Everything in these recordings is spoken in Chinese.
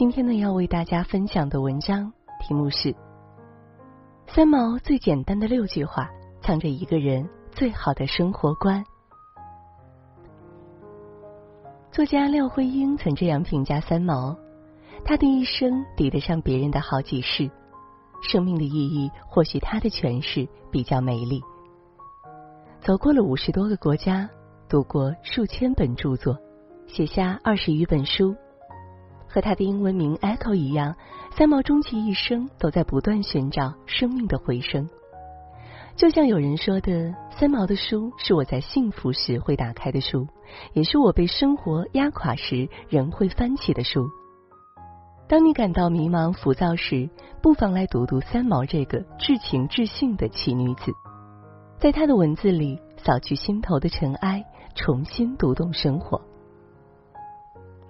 今天呢，要为大家分享的文章题目是《三毛最简单的六句话，藏着一个人最好的生活观》。作家廖辉英曾这样评价三毛：他的一生抵得上别人的好几世，生命的意义或许他的诠释比较美丽。走过了五十多个国家，读过数千本著作，写下二十余本书。和他的英文名 Echo 一样，三毛终其一生都在不断寻找生命的回声。就像有人说的，三毛的书是我在幸福时会打开的书，也是我被生活压垮时仍会翻起的书。当你感到迷茫浮躁时，不妨来读读三毛这个至情至性的奇女子，在她的文字里扫去心头的尘埃，重新读懂生活。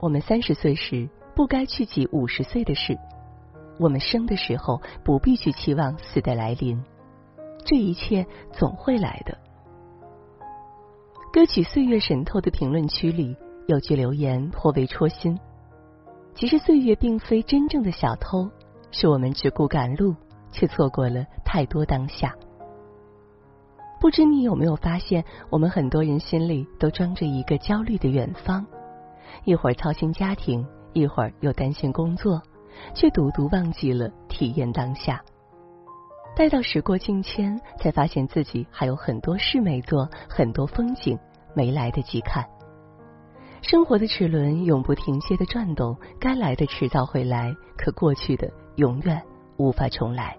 我们三十岁时。不该去记五十岁的事。我们生的时候不必去期望死的来临，这一切总会来的。歌曲《岁月神偷》的评论区里有句留言颇为戳心。其实岁月并非真正的小偷，是我们只顾赶路，却错过了太多当下。不知你有没有发现，我们很多人心里都装着一个焦虑的远方，一会儿操心家庭。一会儿又担心工作，却独独忘记了体验当下。待到时过境迁，才发现自己还有很多事没做，很多风景没来得及看。生活的齿轮永不停歇的转动，该来的迟早会来，可过去的永远无法重来。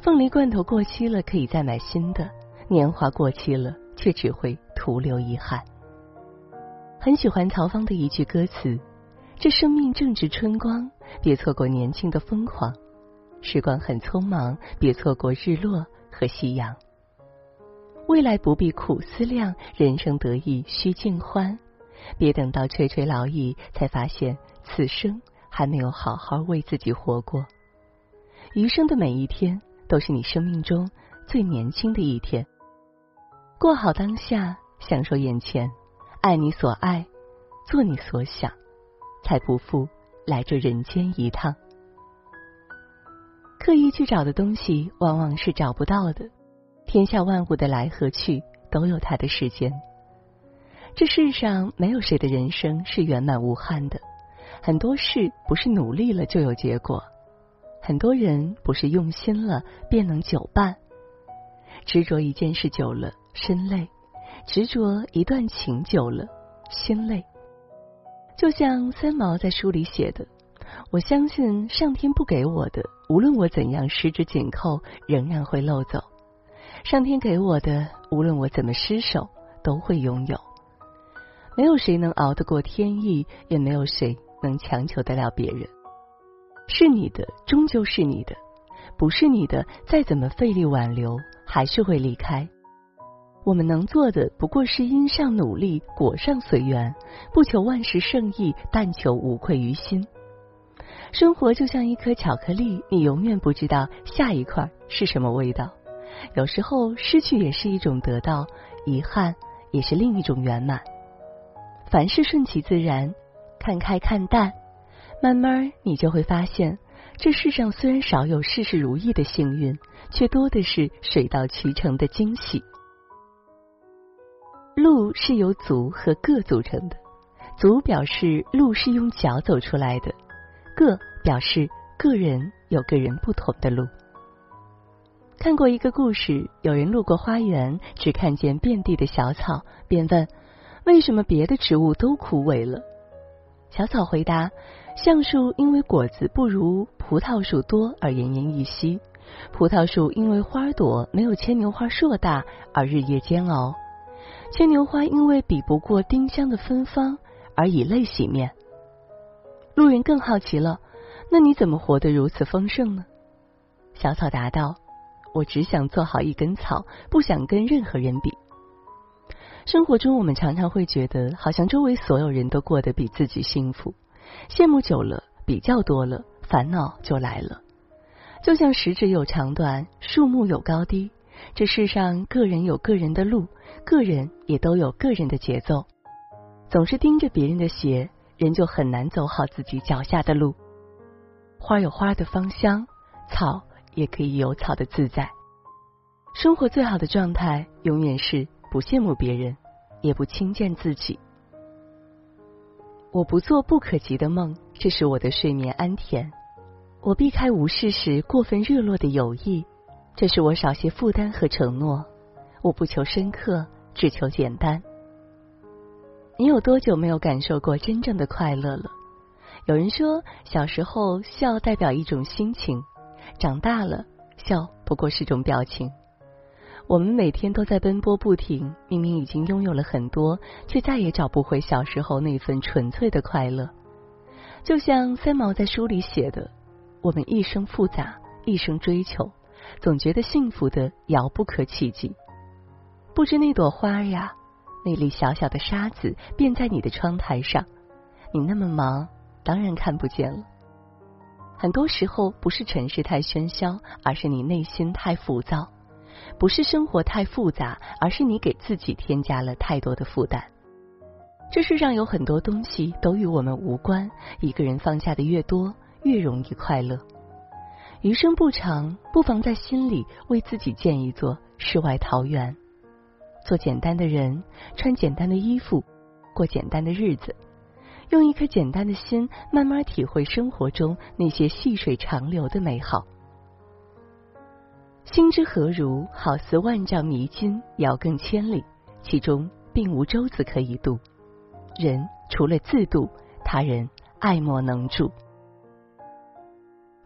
凤梨罐头过期了，可以再买新的；年华过期了，却只会徒留遗憾。很喜欢曹芳的一句歌词。这生命正值春光，别错过年轻的疯狂。时光很匆忙，别错过日落和夕阳。未来不必苦思量，人生得意须尽欢。别等到垂垂老矣，才发现此生还没有好好为自己活过。余生的每一天，都是你生命中最年轻的一天。过好当下，享受眼前，爱你所爱，做你所想。才不负来这人间一趟。刻意去找的东西，往往是找不到的。天下万物的来和去，都有它的时间。这世上没有谁的人生是圆满无憾的。很多事不是努力了就有结果，很多人不是用心了便能久伴。执着一件事久了，身累；执着一段情久了，心累。就像三毛在书里写的，我相信上天不给我的，无论我怎样十指紧扣，仍然会漏走；上天给我的，无论我怎么失手，都会拥有。没有谁能熬得过天意，也没有谁能强求得了别人。是你的，终究是你的；不是你的，再怎么费力挽留，还是会离开。我们能做的不过是因上努力，果上随缘，不求万事胜意，但求无愧于心。生活就像一颗巧克力，你永远不知道下一块是什么味道。有时候失去也是一种得到，遗憾也是另一种圆满。凡事顺其自然，看开看淡，慢慢你就会发现，这世上虽然少有事事如意的幸运，却多的是水到渠成的惊喜。路是由足和个组成的，足表示路是用脚走出来的，个表示个人有个人不同的路。看过一个故事，有人路过花园，只看见遍地的小草，便问：为什么别的植物都枯萎了？小草回答：橡树因为果子不如葡萄树多而奄奄一息，葡萄树因为花朵没有牵牛花硕大而日夜煎熬，牵牛花因为比不过丁香的芬芳而以泪洗面。路人更好奇了，那你怎么活得如此丰盛呢？小草答道：“我只想做好一根草，不想跟任何人比。”生活中，我们常常会觉得，好像周围所有人都过得比自己幸福，羡慕久了，比较多了，烦恼就来了。就像食指有长短，树木有高低，这世上个人有个人的路，个人也都有个人的节奏。总是盯着别人的鞋，人就很难走好自己脚下的路。花有花的芳香，草也可以有草的自在。生活最好的状态，永远是不羡慕别人，也不轻贱自己。我不做不可及的梦，这是我的睡眠安恬。我避开无事时过分热络的友谊，这是我少些负担和承诺。我不求深刻，只求简单。你有多久没有感受过真正的快乐了？有人说，小时候笑代表一种心情，长大了笑不过是种表情。我们每天都在奔波不停，明明已经拥有了很多，却再也找不回小时候那份纯粹的快乐。就像三毛在书里写的。我们一生复杂，一生追求，总觉得幸福的遥不可企及。不知那朵花呀，那粒小小的沙子，便在你的窗台上。你那么忙，当然看不见了。很多时候，不是城市太喧嚣，而是你内心太浮躁；不是生活太复杂，而是你给自己添加了太多的负担。这世上有很多东西都与我们无关，一个人放下的越多。越容易快乐。余生不长，不妨在心里为自己建一座世外桃源，做简单的人，穿简单的衣服，过简单的日子，用一颗简单的心，慢慢体会生活中那些细水长流的美好。心之何如？好似万丈迷津，遥亘千里，其中并无舟子可以渡。人除了自渡，他人爱莫能助。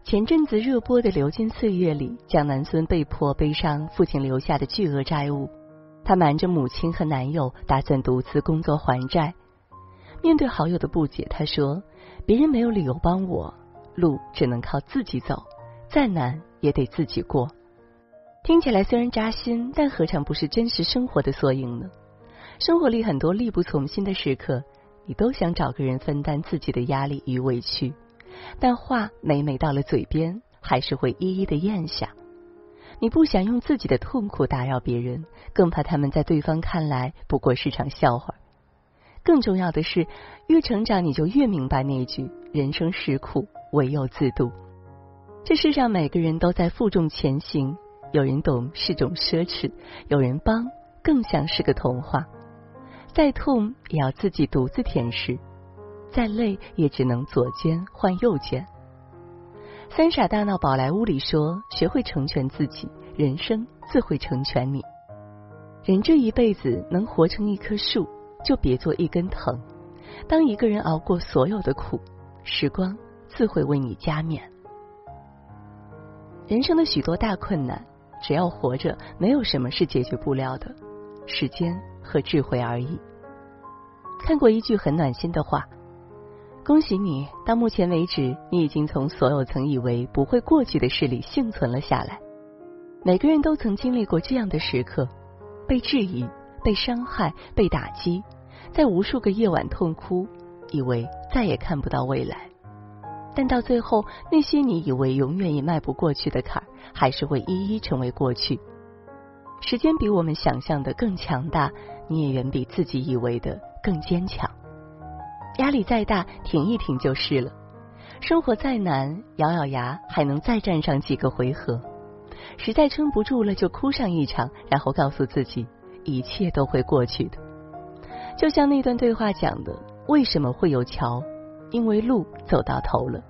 前阵子热播的《流金岁月》里，江南孙被迫背上父亲留下的巨额债务，他瞒着母亲和男友，打算独自工作还债。面对好友的不解，他说：“别人没有理由帮我，路只能靠自己走，再难也得自己过。”听起来虽然扎心，但何尝不是真实生活的缩影呢？生活里很多力不从心的时刻，你都想找个人分担自己的压力与委屈。但话每每到了嘴边，还是会一一的咽下。你不想用自己的痛苦打扰别人，更怕他们在对方看来不过是场笑话。更重要的是，越成长你就越明白那句“人生实苦，唯有自渡”。这世上每个人都在负重前行，有人懂是种奢侈，有人帮更像是个童话。再痛也要自己独自舔舐。再累也只能左肩换右肩。三傻大闹宝莱坞里说：“学会成全自己，人生自会成全你。人这一辈子能活成一棵树，就别做一根藤。当一个人熬过所有的苦，时光自会为你加冕。人生的许多大困难，只要活着，没有什么是解决不了的，时间和智慧而已。”看过一句很暖心的话。恭喜你，到目前为止，你已经从所有曾以为不会过去的事里幸存了下来。每个人都曾经历过这样的时刻：被质疑、被伤害、被打击，在无数个夜晚痛哭，以为再也看不到未来。但到最后，那些你以为永远也迈不过去的坎儿，还是会一一成为过去。时间比我们想象的更强大，你也远比自己以为的更坚强。压力再大，挺一挺就是了；生活再难，咬咬牙还能再战上几个回合。实在撑不住了，就哭上一场，然后告诉自己，一切都会过去的。就像那段对话讲的：“为什么会有桥？因为路走到头了。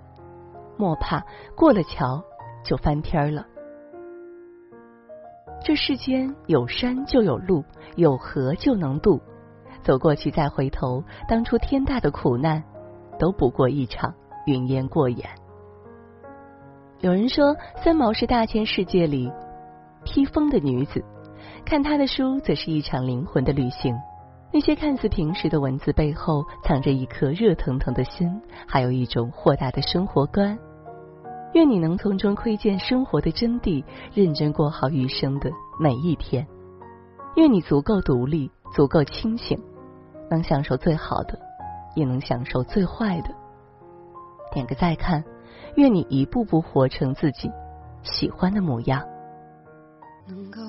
莫怕，过了桥就翻篇了。这世间有山就有路，有河就能渡。”走过去再回头，当初天大的苦难，都不过一场云烟过眼。有人说，三毛是大千世界里披风的女子，看她的书，则是一场灵魂的旅行。那些看似平实的文字背后，藏着一颗热腾腾的心，还有一种豁达的生活观。愿你能从中窥见生活的真谛，认真过好余生的每一天。愿你足够独立，足够清醒，能享受最好的，也能享受最坏的。点个再看，愿你一步步活成自己喜欢的模样。能够。